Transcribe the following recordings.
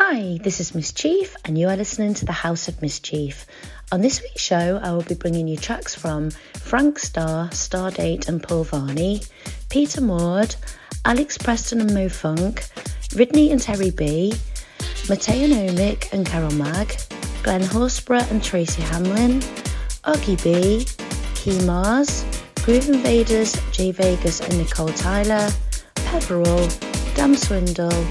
Hi, this is Miss Chief, and you are listening to the House of Miss Chief. On this week's show, I will be bringing you tracks from Frank Starr, Stardate and Paul Varney, Peter Maud, Alex Preston and Mo Funk, Ridney and Terry B, Mateo Nomic and Carol Mag, Glenn Horsburgh and Tracy Hamlin, Oggy B, Key Mars, Groove Invaders, Jay Vegas and Nicole Tyler, Peveril, Dam Swindle,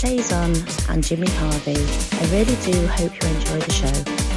Saison and Jimmy Harvey. I really do hope you enjoy the show.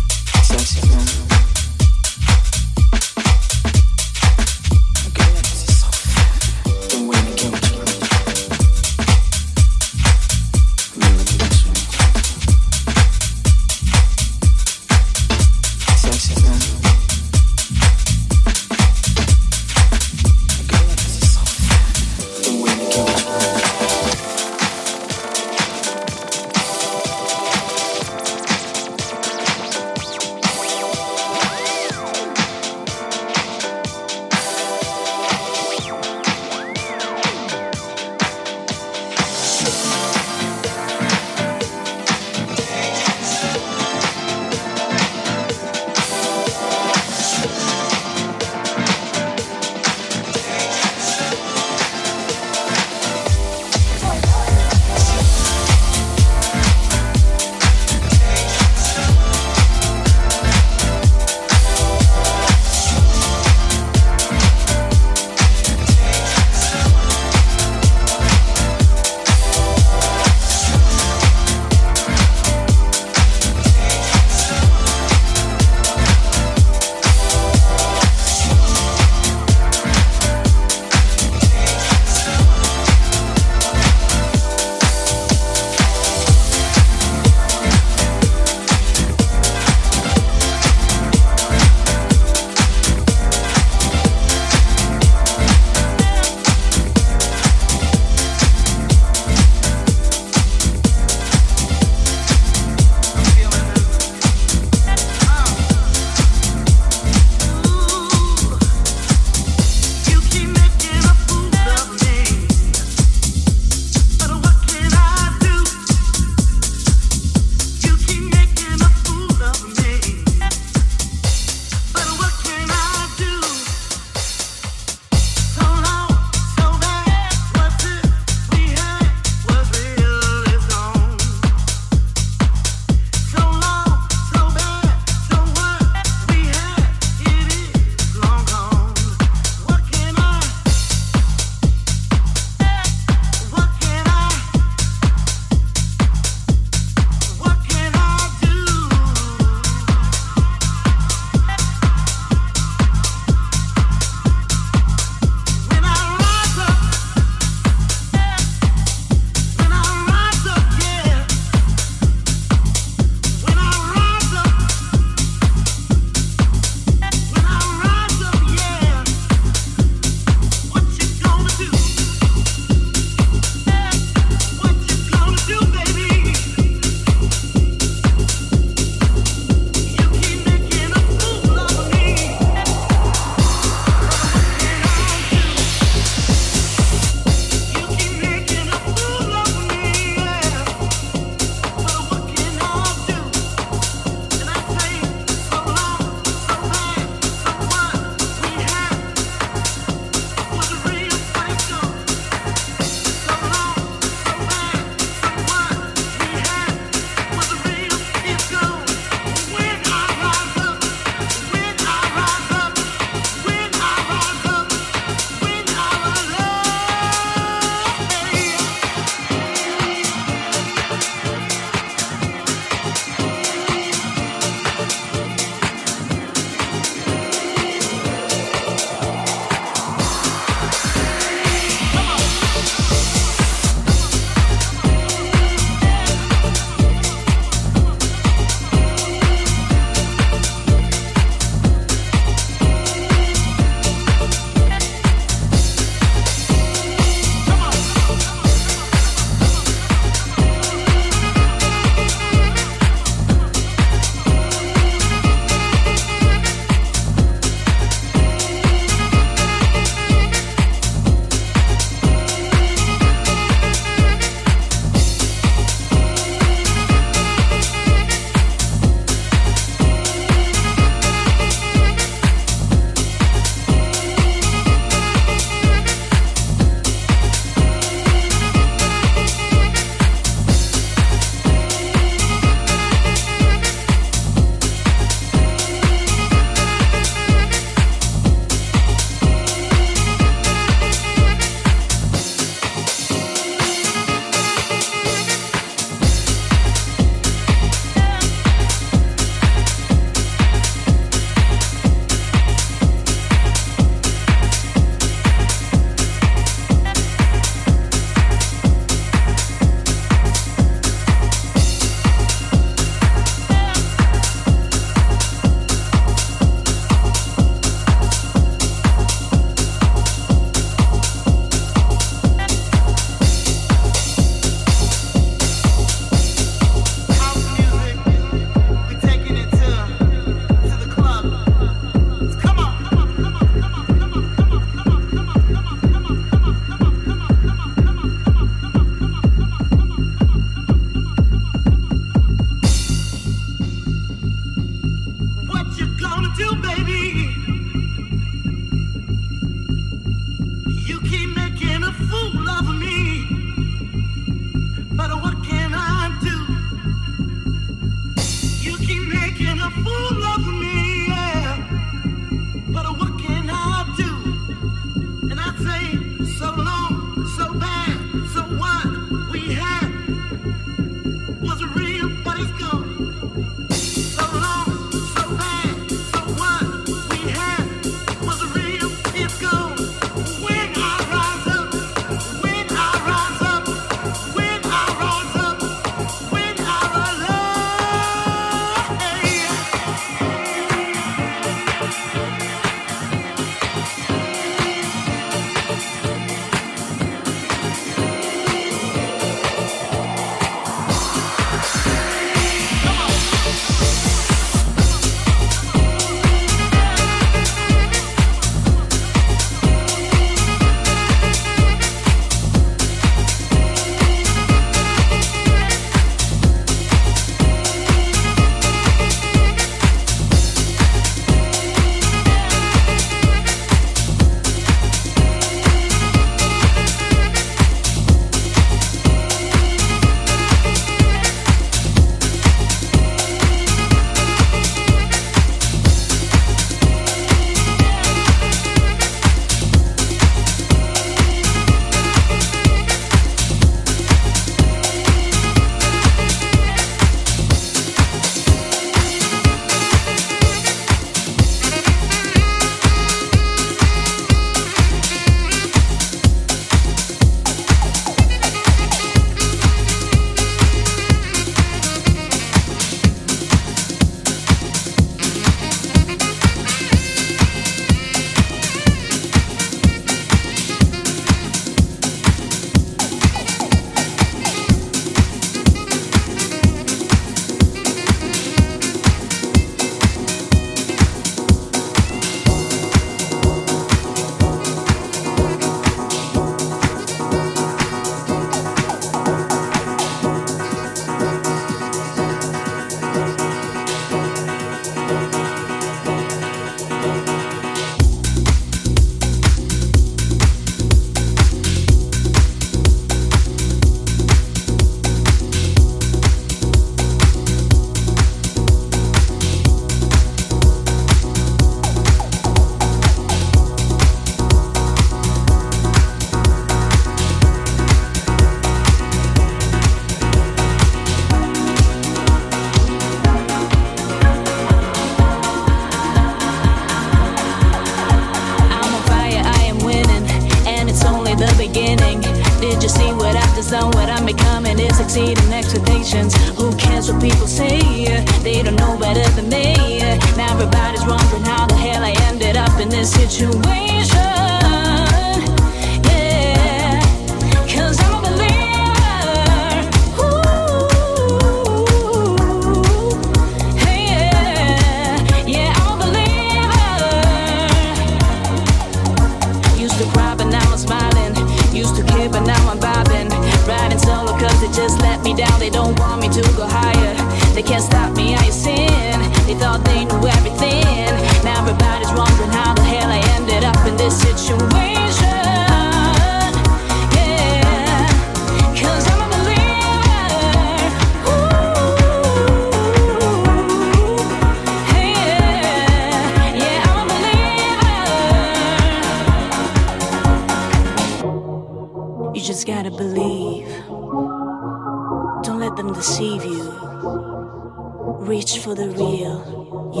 For the real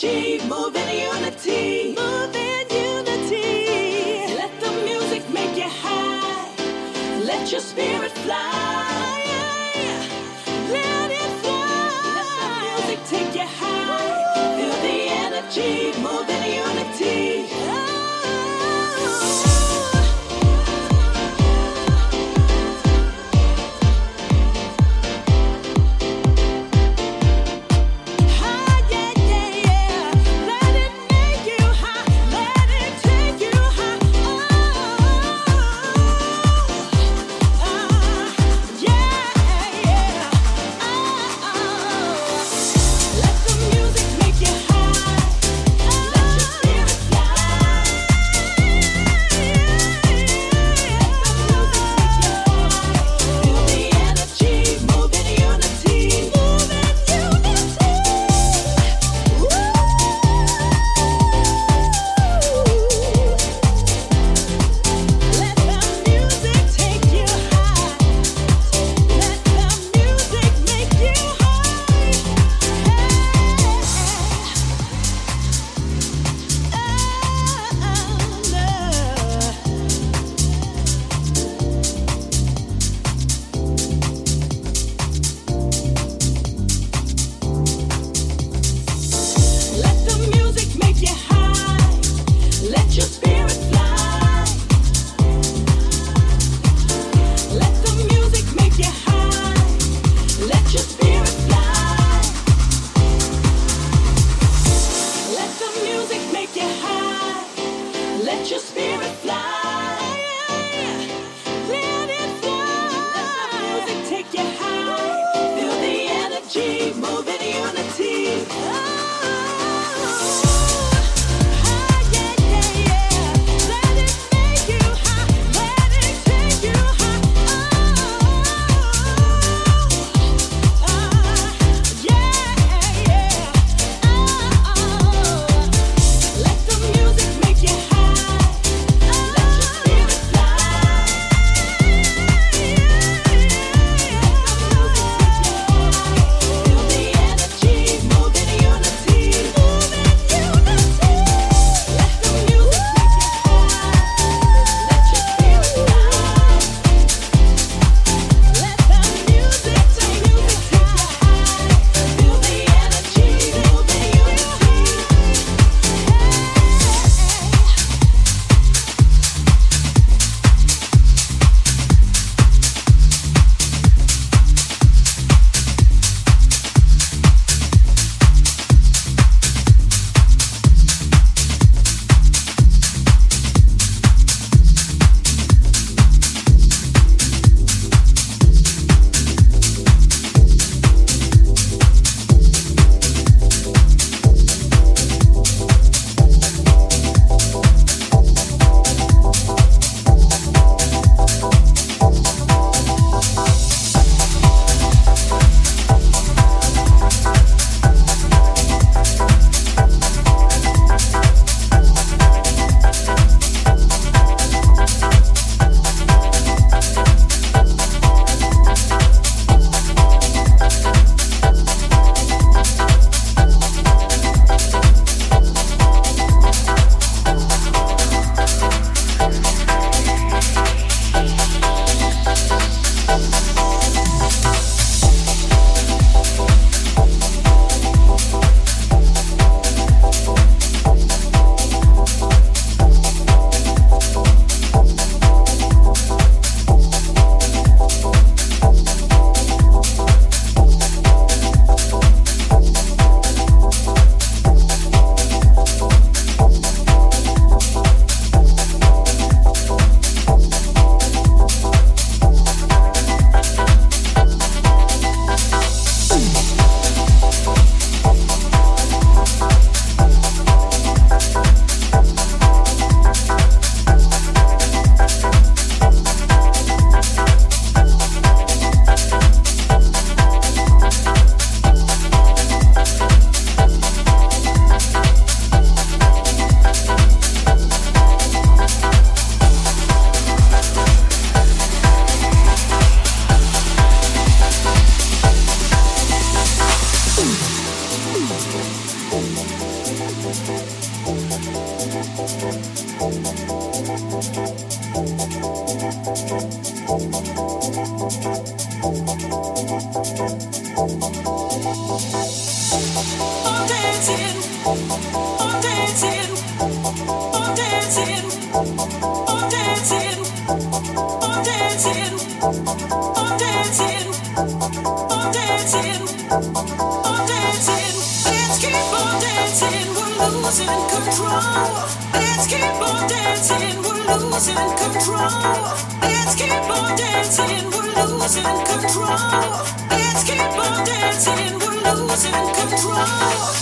Cheap, more unit.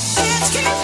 It's